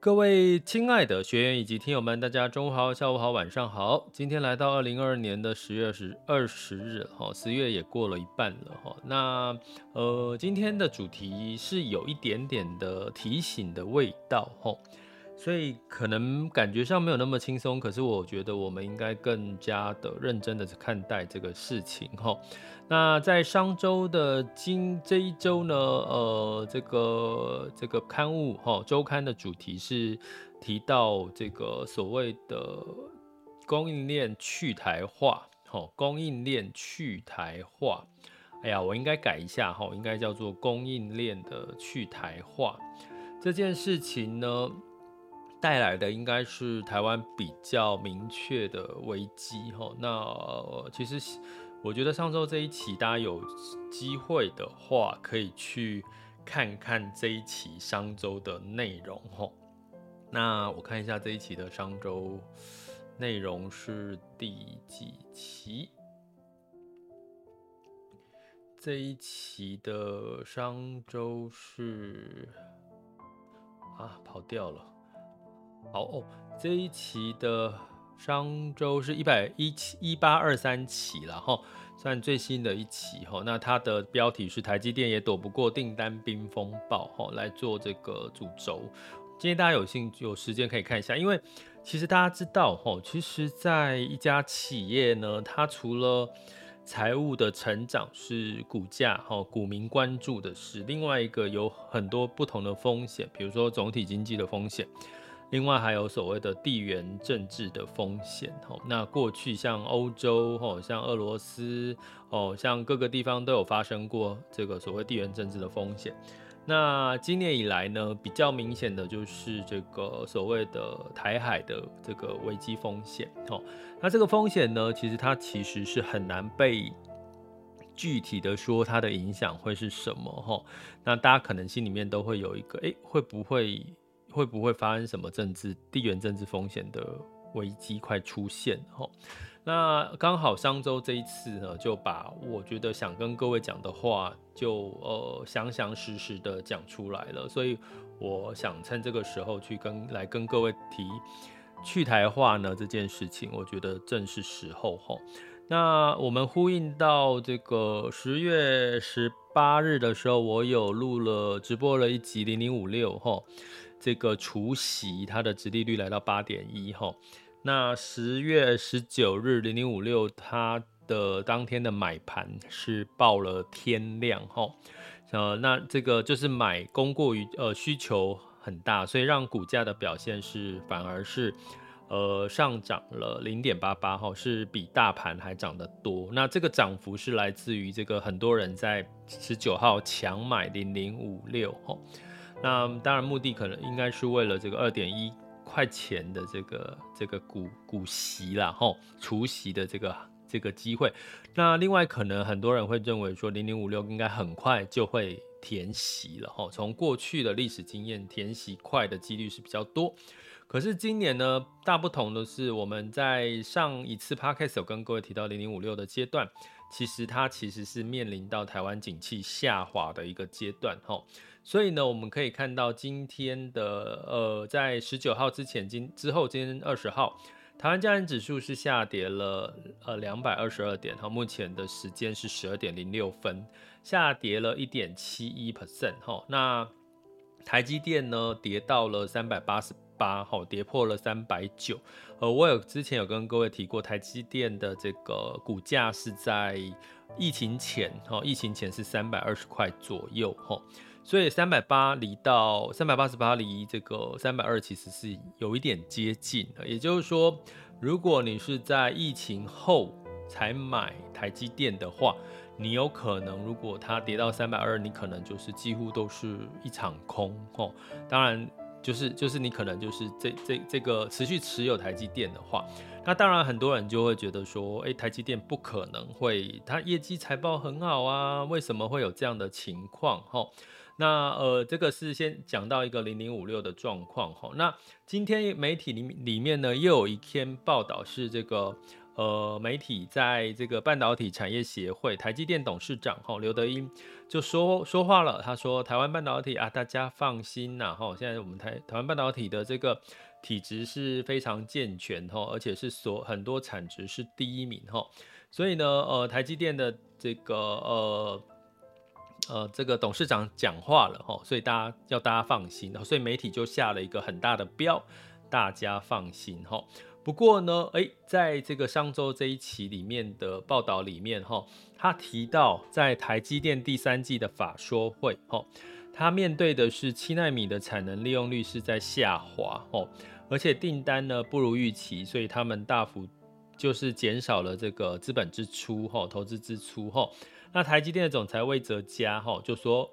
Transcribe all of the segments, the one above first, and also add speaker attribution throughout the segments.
Speaker 1: 各位亲爱的学员以及听友们，大家中午好、下午好、晚上好。今天来到二零二二年的十月十二十日，哈，十月也过了一半了，哈。那呃，今天的主题是有一点点的提醒的味道，哈。所以可能感觉上没有那么轻松，可是我觉得我们应该更加的认真的去看待这个事情哈。那在上周的今这一周呢，呃，这个这个刊物哈周刊的主题是提到这个所谓的供应链去台化，哈，供应链去台化。哎呀，我应该改一下哈，应该叫做供应链的去台化这件事情呢。带来的应该是台湾比较明确的危机哈。那、其实我觉得上周这一期大家有机会的话，可以去看看这一期商周的内容哈。那我看一下这一期的商周内容是第几期？这一期的商周是啊，跑掉了。好哦，这一期的商周是一百一七一八二三期了哈，算最新的一期哈。那它的标题是台积电也躲不过订单冰风暴哈，来做这个主轴。今天大家有兴趣有时间可以看一下，因为其实大家知道哈，其实在一家企业呢，它除了财务的成长是股价哈股民关注的事，另外一个有很多不同的风险，比如说总体经济的风险。另外还有所谓的地缘政治的风险，吼，那过去像欧洲，吼，像俄罗斯，哦，像各个地方都有发生过这个所谓地缘政治的风险。那今年以来呢，比较明显的就是这个所谓的台海的这个危机风险，吼，那这个风险呢，其实它其实是很难被具体的说它的影响会是什么，吼，那大家可能心里面都会有一个，诶，会不会？会不会发生什么政治地缘政治风险的危机快出现？哈，那刚好上周这一次呢，就把我觉得想跟各位讲的话就，呃详详实实的讲出来了。所以我想趁这个时候去跟来跟各位提去台化呢这件事情，我觉得正是时候哈。那我们呼应到这个十月十八日的时候，我有录了直播了一集零零五六哈。这个除息，它的殖利率来到八点一哈。那十月十九日零零五六，它的当天的买盘是报了天量哈。呃，那这个就是买供过于呃需求很大，所以让股价的表现是反而是呃上涨了零点八八哈，是比大盘还涨得多。那这个涨幅是来自于这个很多人在十九号抢买零零五六哈。那当然，目的可能应该是为了这个二点一块钱的这个这个股股息啦，吼，除息的这个这个机会。那另外，可能很多人会认为说，零零五六应该很快就会填息了，吼。从过去的历史经验，填息快的几率是比较多。可是今年呢，大不同的是，我们在上一次 podcast 有跟各位提到零零五六的阶段，其实它其实是面临到台湾景气下滑的一个阶段，吼。所以呢，我们可以看到今天的呃，在十九号之前，今之后今天二十号，台湾加权指数是下跌了呃两百二十二点，哈，目前的时间是十二点零六分，下跌了一点七一 percent，哈，那台积电呢跌到了三百八十八，哈，跌破了三百九，呃，我有之前有跟各位提过，台积电的这个股价是在疫情前，哈，疫情前是三百二十块左右，哈。所以三百八离到三百八十八离这个三百二其实是有一点接近的，也就是说，如果你是在疫情后才买台积电的话，你有可能如果它跌到三百二，你可能就是几乎都是一场空哦。当然，就是就是你可能就是这这这个持续持有台积电的话，那当然很多人就会觉得说，诶，台积电不可能会，它业绩财报很好啊，为什么会有这样的情况？哈。那呃，这个是先讲到一个零零五六的状况哈。那今天媒体里里面呢，又有一篇报道是这个呃，媒体在这个半导体产业协会台积电董事长哈刘德英就说说话了，他说台湾半导体啊，大家放心呐哈，现在我们台台湾半导体的这个体质是非常健全哈，而且是所很多产值是第一名哈，所以呢呃，台积电的这个呃。呃，这个董事长讲话了哈，所以大家要大家放心，所以媒体就下了一个很大的标，大家放心哈。不过呢，诶，在这个上周这一期里面的报道里面哈，他提到在台积电第三季的法说会哈，他面对的是七奈米的产能利用率是在下滑哦，而且订单呢不如预期，所以他们大幅就是减少了这个资本支出哈，投资支出哈。那台积电的总裁魏哲嘉哈就说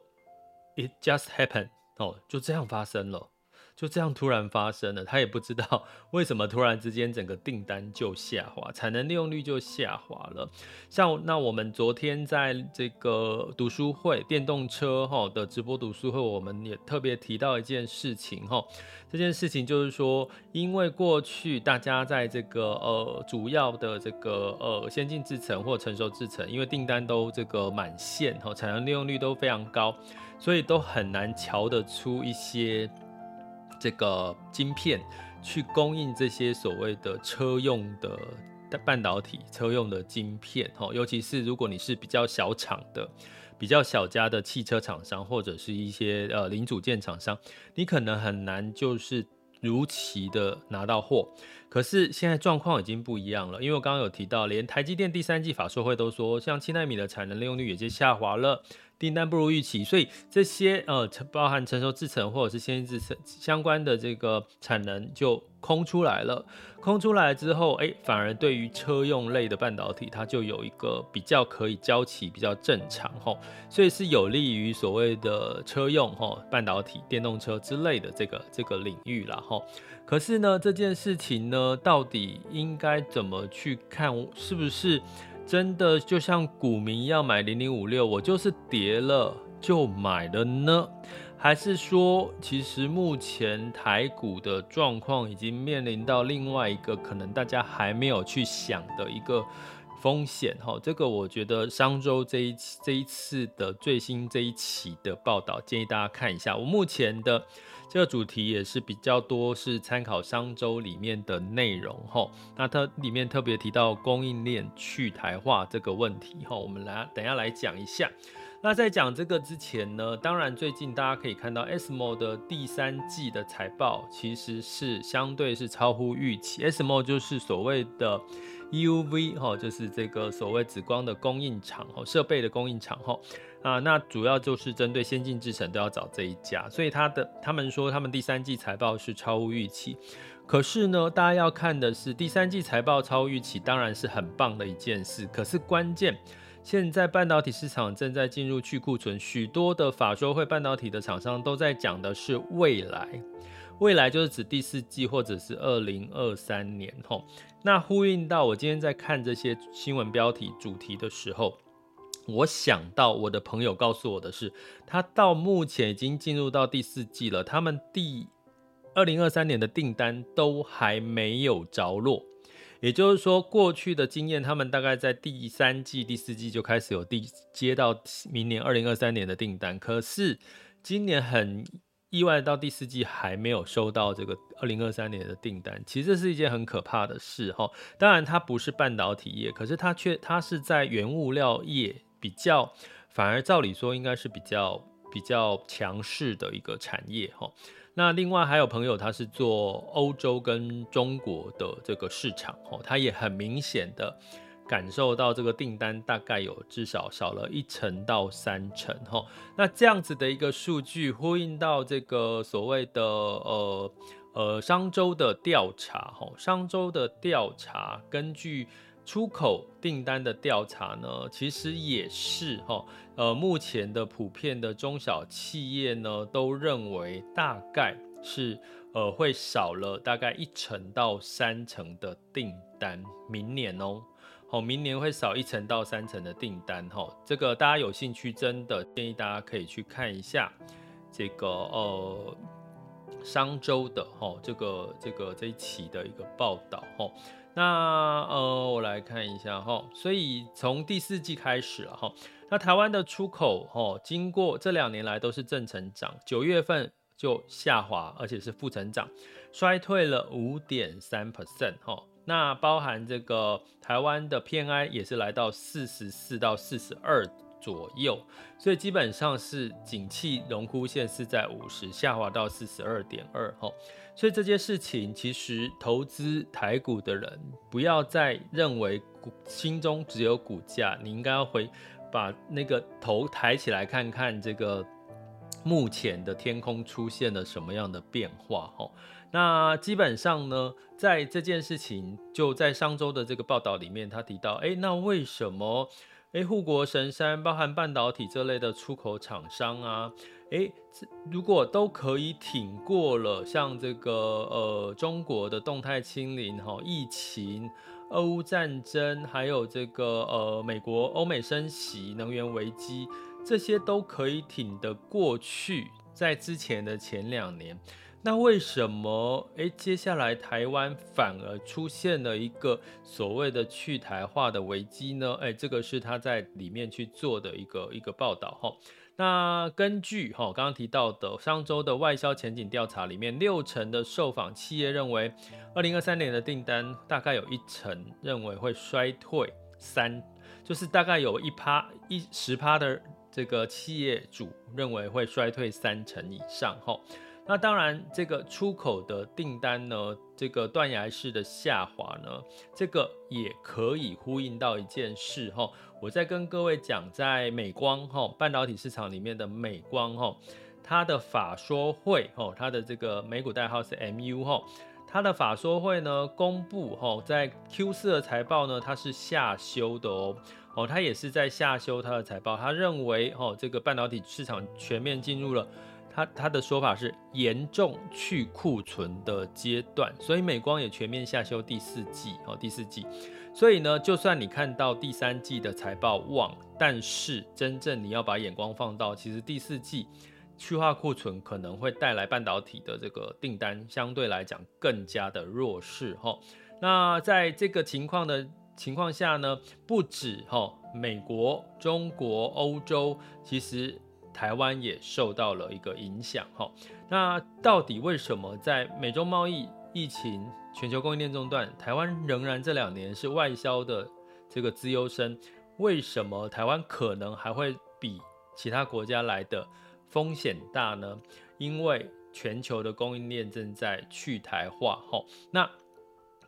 Speaker 1: ，It just happened 哦，就这样发生了。就这样突然发生了，他也不知道 为什么突然之间整个订单就下滑，产能利用率就下滑了。像那我们昨天在这个读书会电动车哈的直播读书会，我们也特别提到一件事情哈，这件事情就是说，因为过去大家在这个呃主要的这个呃先进制程或成熟制程，因为订单都这个满线哈，产能利用率都非常高，所以都很难瞧得出一些。这个晶片去供应这些所谓的车用的半导体、车用的晶片，哈，尤其是如果你是比较小厂的、比较小家的汽车厂商，或者是一些呃零组件厂商，你可能很难就是如期的拿到货。可是现在状况已经不一样了，因为我刚刚有提到，连台积电第三季法说会都说，像七纳米的产能利用率已经下滑了。订单不如预期，所以这些呃，包含成熟制程或者是先进制程相关的这个产能就空出来了。空出来之后，哎，反而对于车用类的半导体，它就有一个比较可以交期比较正常吼，所以是有利于所谓的车用吼半导体、电动车之类的这个这个领域啦吼。可是呢，这件事情呢，到底应该怎么去看？是不是？真的就像股民一样买零零五六，我就是跌了就买了呢？还是说，其实目前台股的状况已经面临到另外一个可能大家还没有去想的一个风险？哈，这个我觉得商周这一这一次的最新这一期的报道，建议大家看一下。我目前的。这个主题也是比较多，是参考商周里面的内容哈。那它里面特别提到供应链去台化这个问题哈，我们来等下来讲一下。那在讲这个之前呢，当然最近大家可以看到 ASML 的第三季的财报其实是相对是超乎预期。ASML 就是所谓的 EUV 哈，就是这个所谓紫光的供应厂哈，设备的供应厂哈。啊，那主要就是针对先进制程都要找这一家，所以他的他们说他们第三季财报是超乎预期。可是呢，大家要看的是第三季财报超预期，当然是很棒的一件事。可是关键，现在半导体市场正在进入去库存，许多的法说会半导体的厂商都在讲的是未来，未来就是指第四季或者是二零二三年吼。那呼应到我今天在看这些新闻标题主题的时候。我想到我的朋友告诉我的是，他到目前已经进入到第四季了，他们第二零二三年的订单都还没有着落，也就是说，过去的经验，他们大概在第三季、第四季就开始有第接到明年二零二三年的订单，可是今年很意外到第四季还没有收到这个二零二三年的订单，其实这是一件很可怕的事哈。当然它不是半导体业，可是它却它是在原物料业比较，反而照理说应该是比较比较强势的一个产业哈。那另外还有朋友他是做欧洲跟中国的这个市场哦，他也很明显的。感受到这个订单大概有至少少了一成到三成哈，那这样子的一个数据呼应到这个所谓的呃呃商周的调查哈，商周的调查根据出口订单的调查呢，其实也是哈呃目前的普遍的中小企业呢都认为大概是呃会少了大概一成到三成的订单，明年哦。好，明年会少一成到三成的订单，哈，这个大家有兴趣，真的建议大家可以去看一下这个呃商周的哈这个这个这一期的一个报道，哈，那呃我来看一下哈，所以从第四季开始了哈，那台湾的出口哈，经过这两年来都是正成长，九月份就下滑，而且是负成长，衰退了五点三 percent，哈。那包含这个台湾的 PMI 也是来到四十四到四十二左右，所以基本上是景气荣枯线是在五十下滑到四十二点二哈，所以这件事情其实投资台股的人不要再认为股心中只有股价，你应该要回把那个头抬起来看看这个目前的天空出现了什么样的变化哈。那基本上呢，在这件事情就在上周的这个报道里面，他提到，哎，那为什么，哎，护国神山包含半导体这类的出口厂商啊，哎，如果都可以挺过了像这个呃中国的动态清零、哈疫情、俄乌战争，还有这个呃美国欧美升息、能源危机，这些都可以挺得过去，在之前的前两年。那为什么诶，接下来台湾反而出现了一个所谓的去台化的危机呢？诶，这个是他在里面去做的一个一个报道哈。那根据哈刚刚提到的上周的外销前景调查里面，六成的受访企业认为，二零二三年的订单大概有一成认为会衰退三，就是大概有一趴一十趴的这个企业主认为会衰退三成以上哈。那当然，这个出口的订单呢，这个断崖式的下滑呢，这个也可以呼应到一件事哈。我在跟各位讲，在美光哈半导体市场里面的美光哈，它的法说会哈，它的这个美股代号是 MU 哈，它的法说会呢公布哈，在 Q 四的财报呢，它是下修的哦，哦，它也是在下修它的财报，他认为哈，这个半导体市场全面进入了。他他的说法是严重去库存的阶段，所以美光也全面下修第四季哦，第四季。所以呢，就算你看到第三季的财报旺，但是真正你要把眼光放到，其实第四季去化库存可能会带来半导体的这个订单相对来讲更加的弱势哈。那在这个情况的情况下呢，不止哈美国、中国、欧洲，其实。台湾也受到了一个影响，哈。那到底为什么在美洲贸易疫情、全球供应链中断，台湾仍然这两年是外销的这个资优生？为什么台湾可能还会比其他国家来的风险大呢？因为全球的供应链正在去台化，哈。那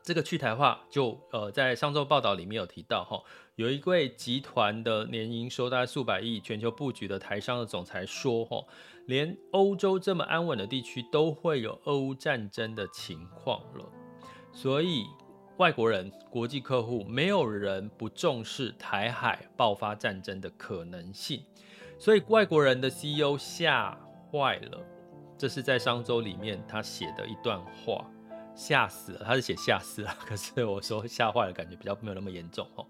Speaker 1: 这个去台化就呃，在上周报道里面有提到，哈。有一位集团的年营收大概数百亿、全球布局的台商的总裁说：“哈，连欧洲这么安稳的地区都会有俄乌战争的情况了，所以外国人、国际客户没有人不重视台海爆发战争的可能性，所以外国人的 CEO 吓坏了。这是在商周里面他写的一段话，吓死了。他是写吓死了，可是我说吓坏了，感觉比较没有那么严重，吼。”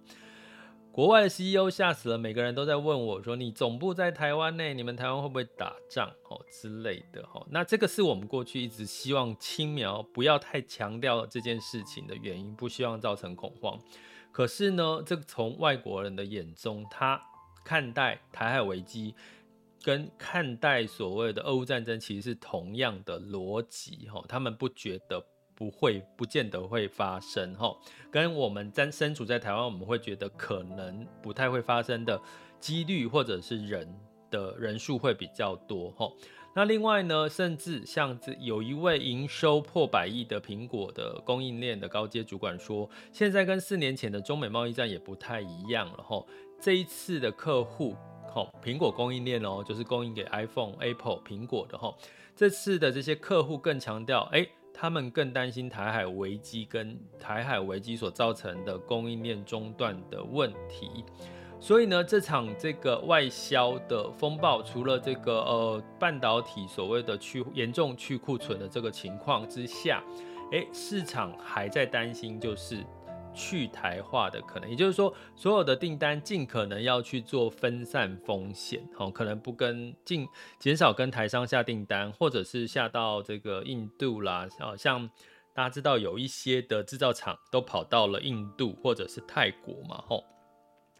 Speaker 1: 国外的 CEO 吓死了，每个人都在问我说：“你总部在台湾内，你们台湾会不会打仗哦之类的？”哈，那这个是我们过去一直希望轻描，不要太强调这件事情的原因，不希望造成恐慌。可是呢，这从外国人的眼中，他看待台海危机，跟看待所谓的俄乌战争其实是同样的逻辑哈，他们不觉得不会，不见得会发生哈，跟我们在身处在台湾，我们会觉得可能不太会发生的几率，或者是人的人数会比较多哈。那另外呢，甚至像这有一位营收破百亿的苹果的供应链的高阶主管说，现在跟四年前的中美贸易战也不太一样了哈。这一次的客户，哈，苹果供应链哦，就是供应给 iPhone、Apple、苹果的哈。这次的这些客户更强调，哎，他们更担心台海危机跟台海危机所造成的供应链中断的问题。所以呢，这场这个外销的风暴，除了这个呃半导体所谓的去严重去库存的这个情况之下，诶，市场还在担心就是去台化的可能，也就是说，所有的订单尽可能要去做分散风险，哦，可能不跟尽减少跟台商下订单，或者是下到这个印度啦，哦，像大家知道有一些的制造厂都跑到了印度或者是泰国嘛，吼。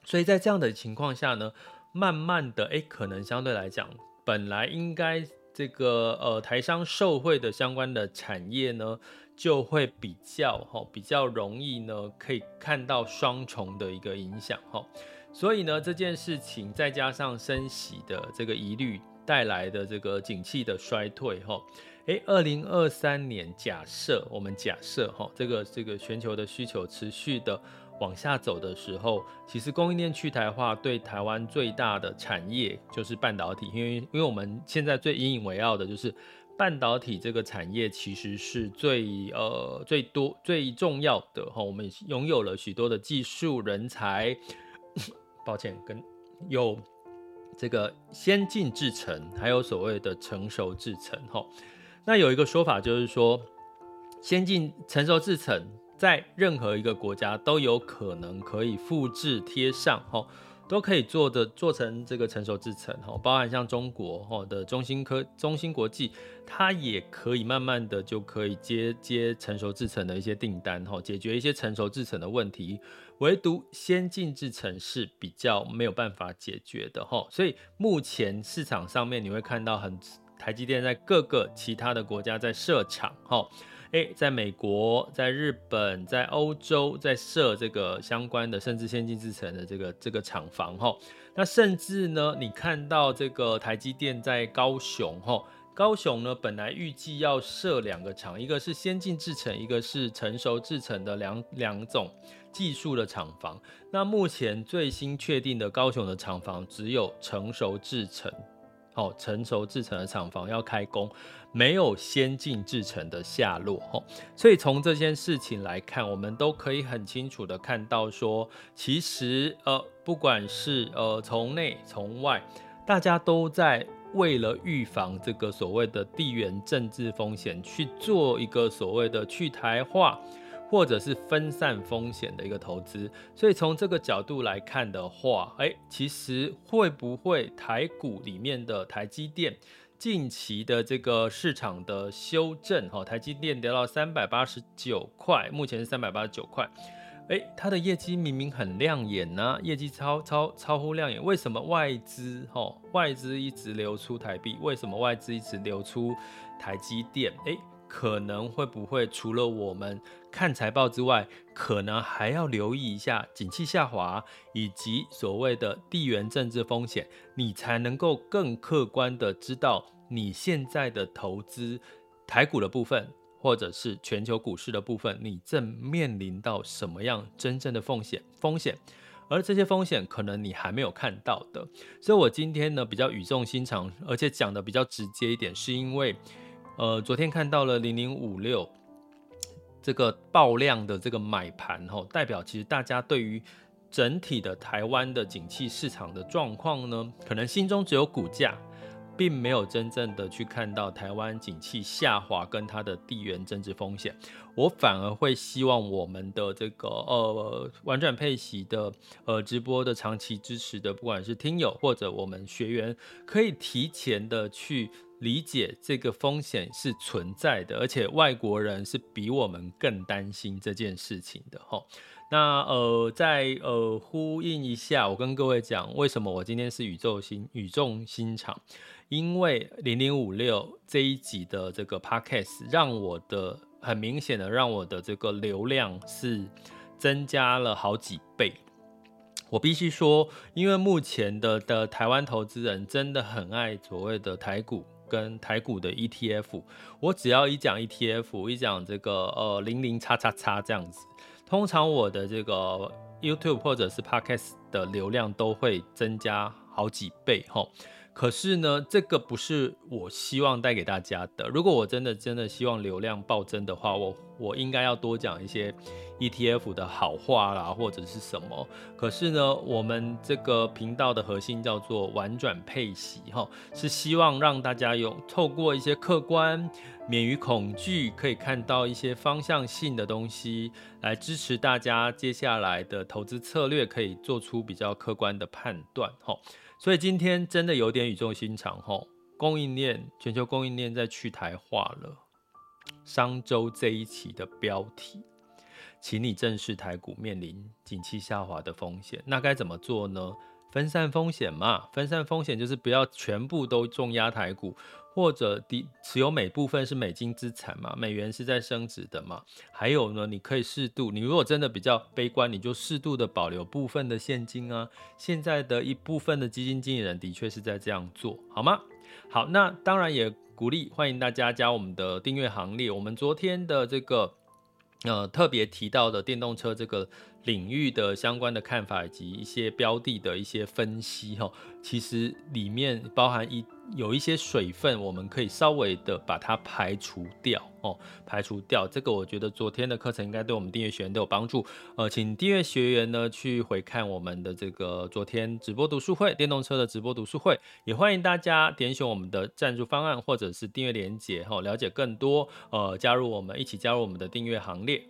Speaker 1: 所以在这样的情况下呢，慢慢的，哎，可能相对来讲，本来应该这个呃台商受惠的相关的产业呢，就会比较哈，比较容易呢，可以看到双重的一个影响哈。所以呢，这件事情再加上升息的这个疑虑带来的这个景气的衰退哈，哎，二零二三年假设我们假设哈，这个这个全球的需求持续的。往下走的时候，其实供应链去台化对台湾最大的产业就是半导体，因为因为我们现在最引以为傲的就是半导体这个产业，其实是最呃最多最重要的哈。我们拥有了许多的技术人才，抱歉，跟有这个先进制程，还有所谓的成熟制程哈。那有一个说法就是说，先进成熟制程。在任何一个国家都有可能可以复制贴上，吼，都可以做的做成这个成熟制程，吼，包含像中国，吼的中芯科、中芯国际，它也可以慢慢的就可以接接成熟制程的一些订单，吼，解决一些成熟制程的问题，唯独先进制程是比较没有办法解决的，吼，所以目前市场上面你会看到很台积电在各个其他的国家在设厂，吼。诶，在美国、在日本、在欧洲，在设这个相关的甚至先进制程的这个这个厂房哈。那甚至呢，你看到这个台积电在高雄哈，高雄呢本来预计要设两个厂，一个是先进制程，一个是成熟制程的两两种技术的厂房。那目前最新确定的高雄的厂房只有成熟制程，哦，成熟制成的厂房要开工。没有先进制成的下落哦，所以从这件事情来看，我们都可以很清楚的看到说，其实呃，不管是呃从内从外，大家都在为了预防这个所谓的地缘政治风险，去做一个所谓的去台化或者是分散风险的一个投资。所以从这个角度来看的话，哎，其实会不会台股里面的台积电？近期的这个市场的修正，哈，台积电跌到三百八十九块，目前是三百八十九块，诶，它的业绩明明很亮眼呢、啊，业绩超超超乎亮眼，为什么外资，哈，外资一直流出台币？为什么外资一直流出台积电？诶，可能会不会除了我们看财报之外，可能还要留意一下景气下滑以及所谓的地缘政治风险，你才能够更客观的知道你现在的投资台股的部分，或者是全球股市的部分，你正面临到什么样真正的风险风险，而这些风险可能你还没有看到的。所以我今天呢比较语重心长，而且讲的比较直接一点，是因为呃昨天看到了零零五六。这个爆量的这个买盘，吼，代表其实大家对于整体的台湾的景气市场的状况呢，可能心中只有股价，并没有真正的去看到台湾景气下滑跟它的地缘政治风险。我反而会希望我们的这个呃玩转配息的呃直播的长期支持的，不管是听友或者我们学员，可以提前的去理解这个风险是存在的，而且外国人是比我们更担心这件事情的齁。那呃，再呃呼应一下，我跟各位讲，为什么我今天是语重心语重心长？因为零零五六这一集的这个 podcast 让我的很明显的让我的这个流量是增加了好几倍。我必须说，因为目前的的台湾投资人真的很爱所谓的台股跟台股的 ETF，我只要一讲 ETF，一讲这个呃零零叉叉叉这样子。通常我的这个 YouTube 或者是 Podcast 的流量都会增加好几倍哈，可是呢，这个不是我希望带给大家的。如果我真的真的希望流量暴增的话，我我应该要多讲一些 ETF 的好话啦，或者是什么。可是呢，我们这个频道的核心叫做玩转配息哈，是希望让大家用透过一些客观。免于恐惧，可以看到一些方向性的东西，来支持大家接下来的投资策略，可以做出比较客观的判断。吼，所以今天真的有点语重心长。吼，供应链，全球供应链在去台化了。商周这一期的标题，请你正视台股面临景气下滑的风险。那该怎么做呢？分散风险嘛，分散风险就是不要全部都重压台股。或者的持有每部分是美金资产嘛，美元是在升值的嘛。还有呢，你可以适度，你如果真的比较悲观，你就适度的保留部分的现金啊。现在的一部分的基金经理人的确是在这样做，好吗？好，那当然也鼓励欢迎大家加我们的订阅行列。我们昨天的这个呃特别提到的电动车这个。领域的相关的看法以及一些标的的一些分析哈，其实里面包含一有一些水分，我们可以稍微的把它排除掉哦，排除掉这个，我觉得昨天的课程应该对我们订阅学员都有帮助。呃，请订阅学员呢去回看我们的这个昨天直播读书会电动车的直播读书会，也欢迎大家点选我们的赞助方案或者是订阅连接哈，了解更多呃，加入我们一起加入我们的订阅行列。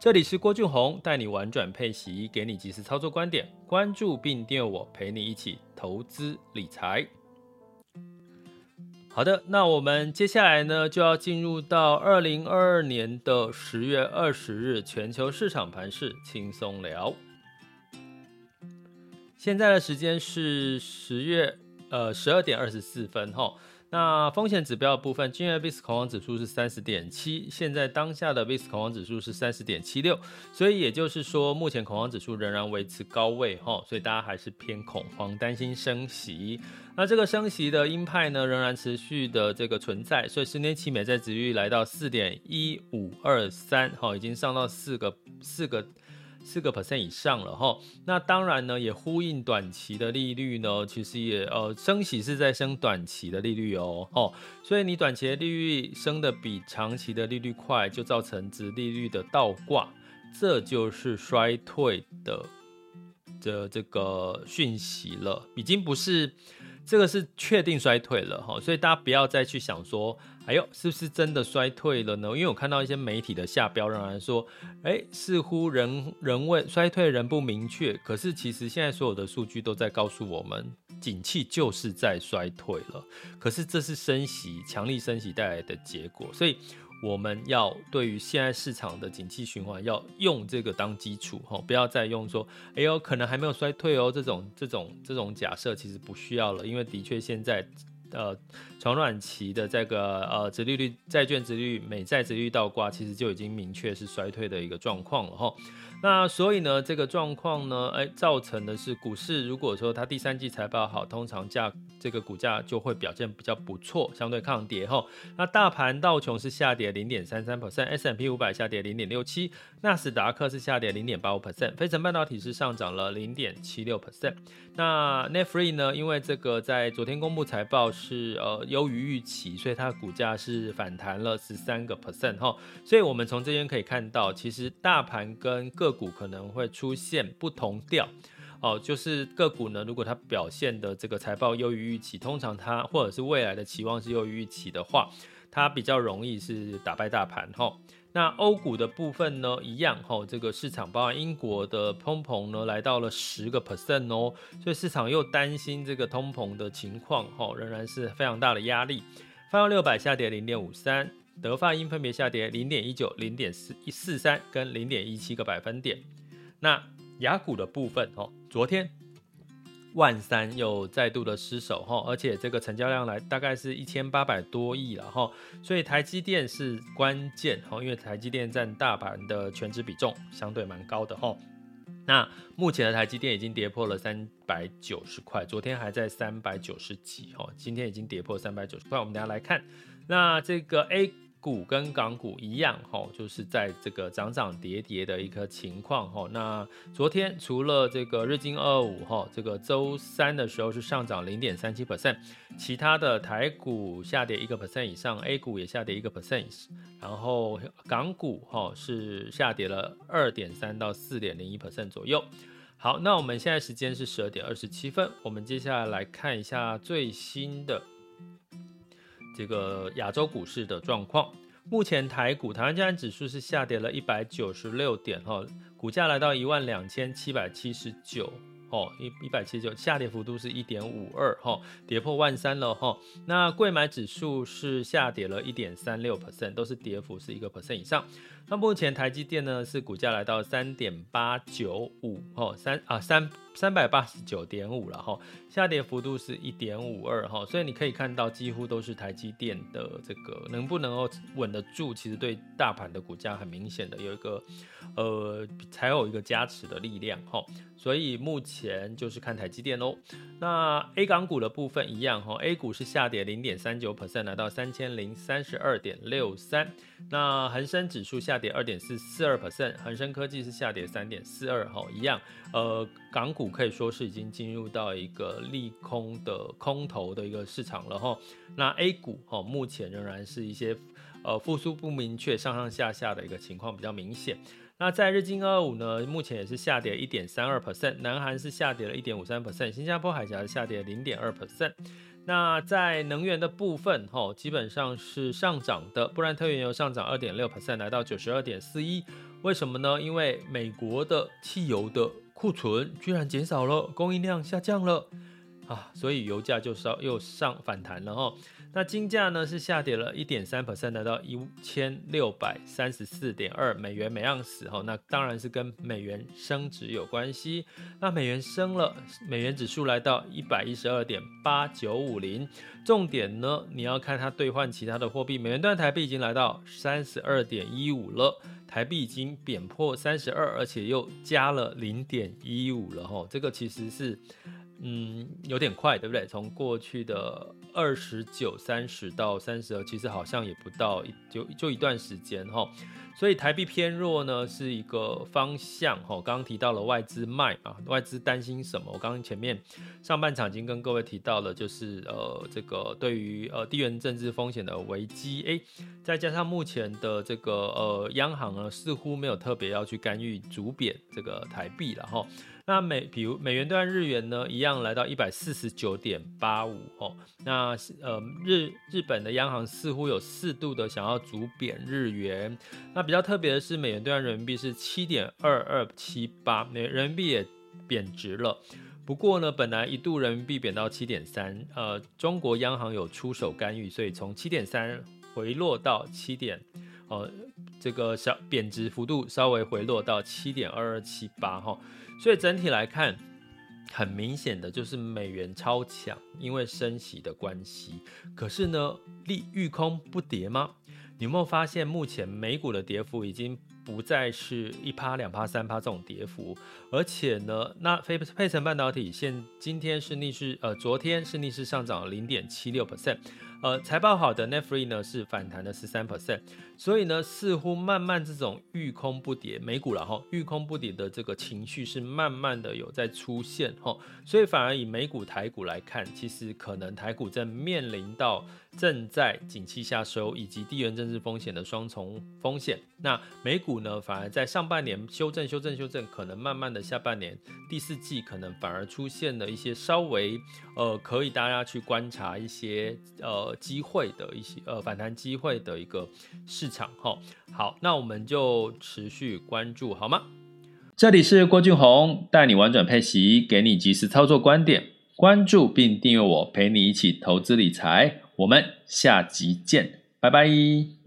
Speaker 1: 这里是郭俊宏，带你玩转配息，给你及时操作观点。关注并订阅我，陪你一起投资理财。好的，那我们接下来呢，就要进入到二零二二年的十月二十日全球市场盘势轻松聊。现在的时间是十月呃十二点二十四分哈。那风险指标部分，今日 VIX 恐慌指数是三十点七，现在当下的 VIX 恐慌指数是三十点七六，所以也就是说，目前恐慌指数仍然维持高位哈，所以大家还是偏恐慌，担心升息。那这个升息的鹰派呢，仍然持续的这个存在，所以十年期美债殖利率来到四点一五二三，哈，已经上到四个四个。四个 percent 以上了哈，那当然呢，也呼应短期的利率呢，其实也呃升息是在升短期的利率哦，哦，所以你短期的利率升得比长期的利率快，就造成殖利率的倒挂，这就是衰退的的这个讯息了，已经不是。这个是确定衰退了哈，所以大家不要再去想说，哎呦，是不是真的衰退了呢？因为我看到一些媒体的下标仍然说，哎，似乎仍仍未衰退，仍不明确。可是其实现在所有的数据都在告诉我们，景气就是在衰退了。可是这是升息，强力升息带来的结果，所以。我们要对于现在市场的景气循环，要用这个当基础哈，不要再用说，哎呦，可能还没有衰退哦，这种这种这种假设其实不需要了，因为的确现在，呃，长短期的这个呃，殖利率、债券殖利率、美债殖利率倒挂，其实就已经明确是衰退的一个状况了哈。那所以呢，这个状况呢，哎，造成的是股市，如果说它第三季财报好，通常价这个股价就会表现比较不错，相对抗跌哈。那大盘道琼是下跌零点三三 percent，S&P 五百下跌零点六七，纳斯达克是下跌零点八五 percent，费城半导体是上涨了零点七六 percent。那 Net-Free 呢，因为这个在昨天公布财报是呃优于预期，所以它股价是反弹了十三个 percent 哈。所以我们从这边可以看到，其实大盘跟个股可能会出现不同调哦，就是个股呢，如果它表现的这个财报优于预期，通常它或者是未来的期望是优于预期的话，它比较容易是打败大盘哈。那欧股的部分呢，一样哈，这个市场包括英国的通膨呢，来到了十个 percent 哦，所以市场又担心这个通膨的情况哈，仍然是非常大的压力。泛欧六百下跌零点五三，德法英分别下跌零点一九、零点四一四三跟零点一七个百分点。那雅股的部分哦，昨天。万三又再度的失守哈，而且这个成交量来大概是一千八百多亿了哈，所以台积电是关键哈，因为台积电占大盘的全值比重相对蛮高的哈。那目前的台积电已经跌破了三百九十块，昨天还在三百九十几哈，今天已经跌破三百九十块。我们等下来看，那这个 A。股跟港股一样，哈，就是在这个涨涨跌跌的一个情况，哈。那昨天除了这个日经二五，哈，这个周三的时候是上涨零点三七 percent，其他的台股下跌一个 percent 以上，A 股也下跌一个 percent，然后港股，哈，是下跌了二点三到四点零一 percent 左右。好，那我们现在时间是十二点二十七分，我们接下来来看一下最新的。这个亚洲股市的状况，目前台股台湾加权指数是下跌了一百九十六点，哈，股价来到一万两千七百七十九。哦，一一百七十九，下跌幅度是一点五二，哈，跌破万三了，哈。那柜买指数是下跌了一点三六 percent，都是跌幅是一个 percent 以上。那目前台积电呢是股价来到三点八九五，哦，三啊三三百八十九点五了，哈，下跌幅度是一点五二，哈。所以你可以看到，几乎都是台积电的这个能不能够稳得住，其实对大盘的股价很明显的有一个呃才有一个加持的力量，哈。所以目前就是看台积电喽。那 A 港股的部分一样哈，A 股是下跌零点三九 percent，来到三千零三十二点六三。那恒生指数下跌二点四四二 percent，恒生科技是下跌三点四二哈，一样。呃，港股可以说是已经进入到一个利空的空头的一个市场了哈。那 A 股哈，目前仍然是一些呃复苏不明确，上上下下的一个情况比较明显。那在日经二五呢，目前也是下跌一点三二 percent，南韩是下跌了一点五三 percent，新加坡海峡是下跌零点二 percent。那在能源的部分，吼，基本上是上涨的，布兰特原油上涨二点六 percent，来到九十二点四一。为什么呢？因为美国的汽油的库存居然减少了，供应量下降了啊，所以油价就稍又上反弹了，哦。那金价呢是下跌了一点三 percent，来到一千六百三十四点二美元每盎司哈。那当然是跟美元升值有关系。那美元升了，美元指数来到一百一十二点八九五零。重点呢，你要看它兑换其他的货币，美元兑台币已经来到三十二点一五了，台币已经贬破三十二，而且又加了零点一五了哈。这个其实是。嗯，有点快，对不对？从过去的二十九、三十到三十二，其实好像也不到一就就一段时间哈。所以台币偏弱呢，是一个方向哈。刚刚提到了外资卖啊，外资担心什么？我刚刚前面上半场已经跟各位提到了，就是呃这个对于呃地缘政治风险的危机，哎，再加上目前的这个呃央行呢，似乎没有特别要去干预逐贬这个台币了哈。那美，比如美元兑日元呢，一样来到一百四十九点八五哦。那呃，日日本的央行似乎有适度的想要逐贬日元。那比较特别的是，美元兑换人民币是七点二二七八，美人民币也贬值了。不过呢，本来一度人民币贬到七点三，呃，中国央行有出手干预，所以从七点三回落到七点，呃，这个小贬值幅度稍微回落到七点二二七八哈。所以整体来看，很明显的就是美元超强，因为升息的关系。可是呢，利遇空不跌吗？你有没有发现，目前美股的跌幅已经不再是一趴、两趴、三趴这种跌幅，而且呢，那费费城半导体现今天是逆势，呃，昨天是逆势上涨零点七六 percent。呃，财报好的 Netflix 呢是反弹了十三 percent，所以呢，似乎慢慢这种遇空不跌，美股然后遇空不跌的这个情绪是慢慢的有在出现哈，所以反而以美股台股来看，其实可能台股正面临到正在景气下收以及地缘政治风险的双重风险。那美股呢，反而在上半年修正、修正、修正，可能慢慢的下半年第四季可能反而出现了一些稍微呃可以大家去观察一些呃机会的一些呃反弹机会的一个市场哈。好，那我们就持续关注好吗？
Speaker 2: 这里是郭俊宏，带你玩转配息，给你及时操作观点，关注并订阅我，陪你一起投资理财。我们下集见，拜拜。